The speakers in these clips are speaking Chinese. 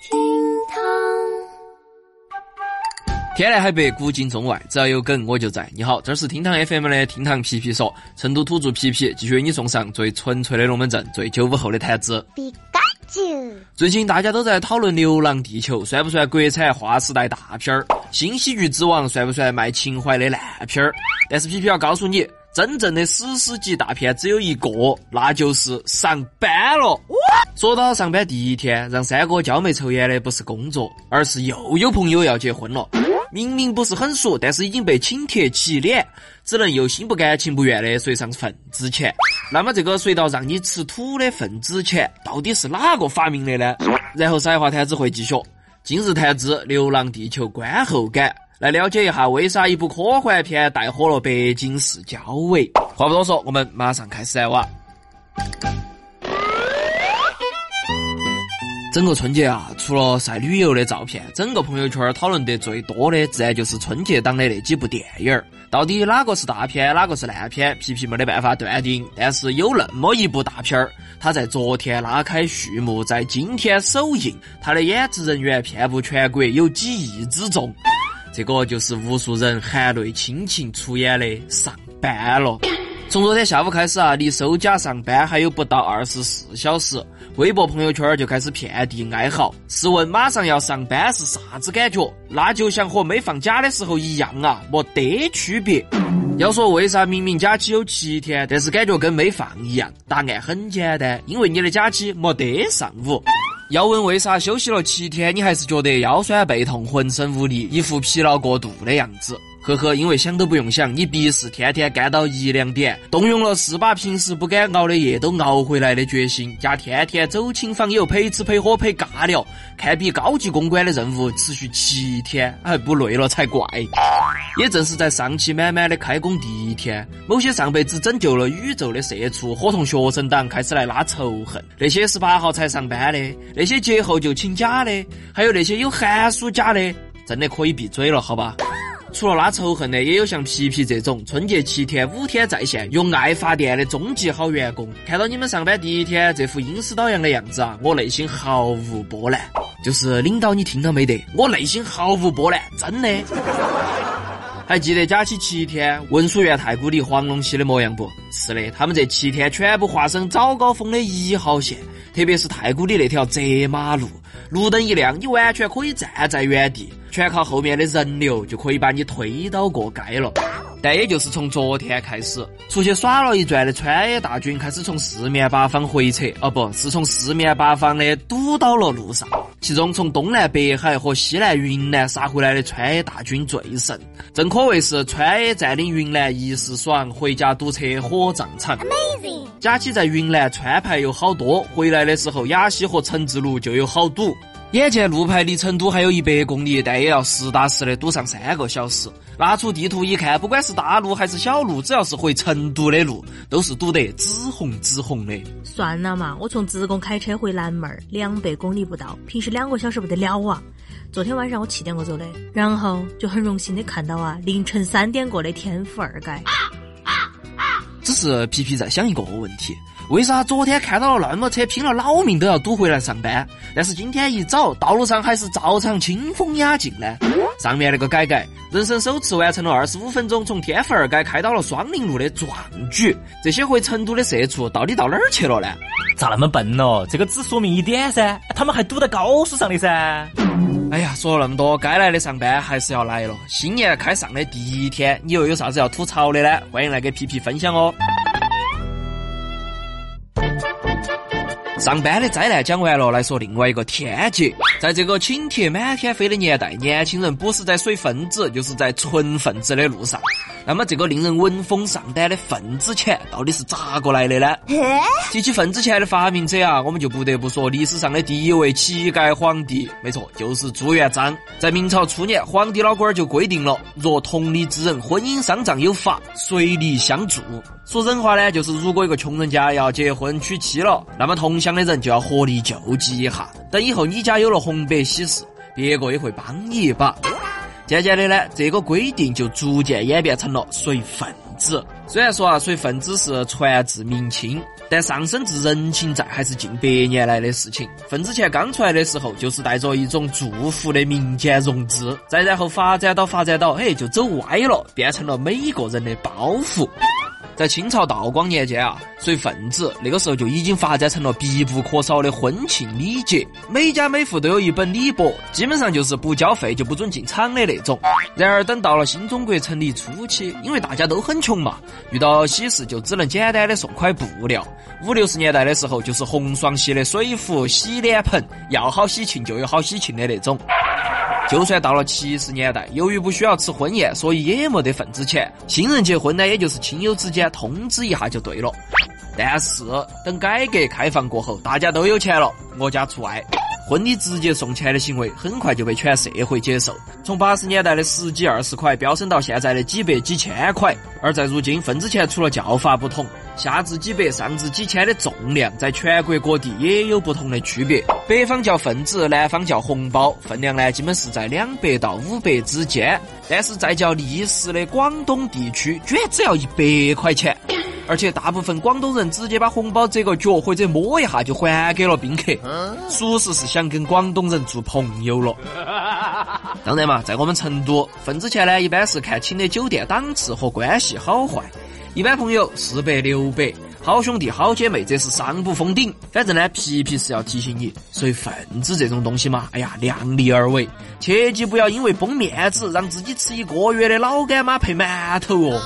厅堂。天南海北，古今中外，只要有梗我就在。你好，这是厅堂 FM 的厅堂皮皮说，成都土著皮皮继续为你送上最纯粹的龙门阵，最九五后的谈资。比嘎啾，最近大家都在讨论《流浪地球》算不算国产划时代大片儿，《新喜剧之王》算不算卖情怀的烂片儿？但是皮皮要告诉你，真正的史诗级大片只有一个，那就是上班了。说到上班第一天，让三哥焦眉抽烟的不是工作，而是又有朋友要结婚了。明明不是很熟，但是已经被请帖起脸，只能又心不甘情不愿的随上份子钱。那么这个随到让你吃土的份子钱，到底是哪个发明的呢？然后傻话谈资会继续。今日谈资《流浪地球》观后感，来了解一下为啥一部科幻片带火了北京市交委。话不多说，我们马上开始来哇！整个春节啊，除了晒旅游的照片，整个朋友圈讨论得最多的，自然就是春节档的那几部电影。到底哪个是大片，哪个是烂片，皮皮没得办法断定。但是有那么一部大片儿，它在昨天拉开序幕，在今天首映，它的演职人员遍布全国，有几亿之众。这个就是无数人含泪亲情出演的《上班了》。从昨天下午开始啊，离收假上班还有不到二十四小时，微博朋友圈就开始遍地哀嚎。试问马上要上班是啥子感觉？那就像和没放假的时候一样啊，没得区别。要说为啥明明假期有七天，但是感觉跟没放一样？答案很简单，因为你的假期没得上午。要问为啥休息了七天，你还是觉得腰酸背痛、浑身无力，一副疲劳过度的样子？呵呵，因为想都不用想，你必是天天干到一两点，动用了是把平时不敢熬的夜都熬回来的决心，加天天走亲访友、陪吃陪喝陪尬聊，堪比高级公关的任务，持续七天，还不累了才怪。也正是在上气满满的开工第一天，某些上辈子拯救了宇宙的社畜伙同学生党开始来拉仇恨，那些十八号才上班的，那些节后就请假的，还有那些有寒暑假的，真的可以闭嘴了，好吧？除了拉仇恨的，也有像皮皮这种春节七天五天在线用爱发电的终极好员工。看到你们上班第一天这副阴湿倒样的样子啊，我内心毫无波澜。就是领导，你听到没得？我内心毫无波澜，真的。还记得假期七天文殊院太古里黄龙溪的模样不？是的，他们这七天全部化身早高峰的一号线，特别是太古里那条窄马路，路灯一亮，你完全可以站在原地，全靠后面的人流就可以把你推倒过街了。但也就是从昨天开始，出去耍了一转的川野大军开始从四面八方回撤，哦，不是从四面八方的堵到了路上。其中从东南北海和西南云南杀回来的川野大军最胜，正可谓是川野占领云南一时爽，回家堵车火葬场。假期在云南川牌有好多，回来的时候雅西和陈志路就有好堵。眼见路牌离成都还有一百公里，但也要实打实的堵上三个小时。拿出地图一看，不管是大路还是小路，只要是回成都的路，都是堵得紫红紫红的。算了嘛，我从自贡开车回南门儿，两百公里不到，平时两个小时不得了啊。昨天晚上我七点过走的，然后就很荣幸的看到啊，凌晨三点过的天府二街。只是皮皮在想一个问题：为啥昨天看到了那么车，拼了老命都要堵回来上班，但是今天一早道路上还是照常清风雅静呢？上面那个改改，人生首次完成了二十五分钟从天府二街开到了双林路的壮举。这些回成都的社畜到底到哪儿去了呢？咋那么笨哦？这个只说明一点噻，他们还堵在高速上的噻。哎呀，说了那么多，该来的上班还是要来了。新年开上的第一天，你又有啥子要吐槽的呢？欢迎来给皮皮分享哦。上班的灾难讲完了，来说另外一个天劫。在这个请帖满天飞的年代，年轻人不是在水分子，就是在纯分子的路上。那么，这个令人闻风丧胆的份子钱到底是咋过来的呢？提起份子钱的发明者啊，我们就不得不说历史上的第一位乞丐皇帝，没错，就是朱元璋。在明朝初年，皇帝老倌儿就规定了，若同里之人婚姻丧葬有法，随礼相助。说人话呢，就是如果一个穷人家要结婚娶妻了，那么同乡的人就要合力救济一下。等以后你家有了红白喜事，别个也会帮你一把。渐渐的呢，这个规定就逐渐演变成了随份子。虽然说啊，随份子是传至明清，但上升至人情债还是近百年来的事情。份子钱刚出来的时候，就是带着一种祝福的民间融资，再然后发展到发展到，哎，就走歪了，变成了每一个人的包袱。在清朝道光年间啊，随份子那个时候就已经发展成了必不可少的婚庆礼节，每家每户都有一本礼簿，基本上就是不交费就不准进场的那种。然而等到了新中国成立初期，因为大家都很穷嘛，遇到喜事就只能简单的送块布料。五六十年代的时候，就是红双喜的水壶、洗脸盆，要好喜庆就有好喜庆的那种。就算到了七十年代，由于不需要吃婚宴，所以也没得份子钱。新人结婚呢，也就是亲友之间通知一下就对了。但是等改革开放过后，大家都有钱了，我家除外，婚礼直接送钱的行为很快就被全社会接受。从八十年代的十几二十块飙升到现在的几百几千块。而在如今，份子钱除了叫法不同。下至几百，上至几千的重量，在全国各地也有不同的区别。北方叫份子，南方叫红包，分量呢基本是在两百到五百之间。但是在叫利是的广东地区，居然只要一百块钱，而且大部分广东人直接把红包折个角或者摸一下就还给了宾客，属实是想跟广东人做朋友了。当然嘛，在我们成都，份子钱呢一般是看请的酒店档次和关系好坏。一般朋友四百六百，好兄弟好姐妹这是上不封顶。反正呢，皮皮是要提醒你，所以份子这种东西嘛，哎呀，量力而为，切记不要因为崩面子，让自己吃一个月的老干妈配馒头哦。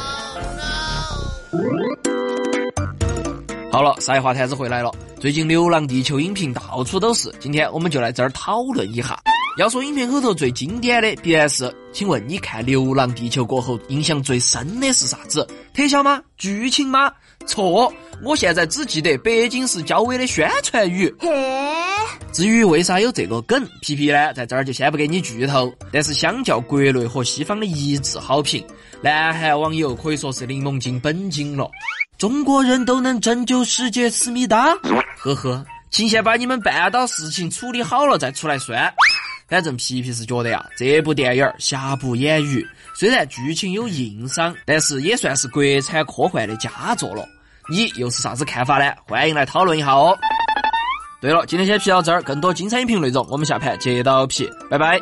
好了，赛话摊子回来了。最近《流浪地球》影评到处都是，今天我们就来这儿讨论一下。要说影片后头最经典的，必然是，请问你看《流浪地球》过后，印象最深的是啥子？特效吗？剧情吗？错，我现在只记得北京市交委的宣传语。嘿至于为啥有这个梗，皮皮呢，在这儿就先不给你剧透。但是相较国内和西方的一致好评，南韩网友可以说是柠檬精本精了。中国人都能拯救世界，思密达？呵呵，请先把你们半岛事情处理好了再出来算。反正皮皮是觉得呀，这部电影瑕不掩瑜，虽然剧情有硬伤，但是也算是国产科幻的佳作了。你又是啥子看法呢？欢迎来讨论一下哦。对了，今天先皮到这儿，更多精彩影评内容，我们下盘接着皮，拜拜。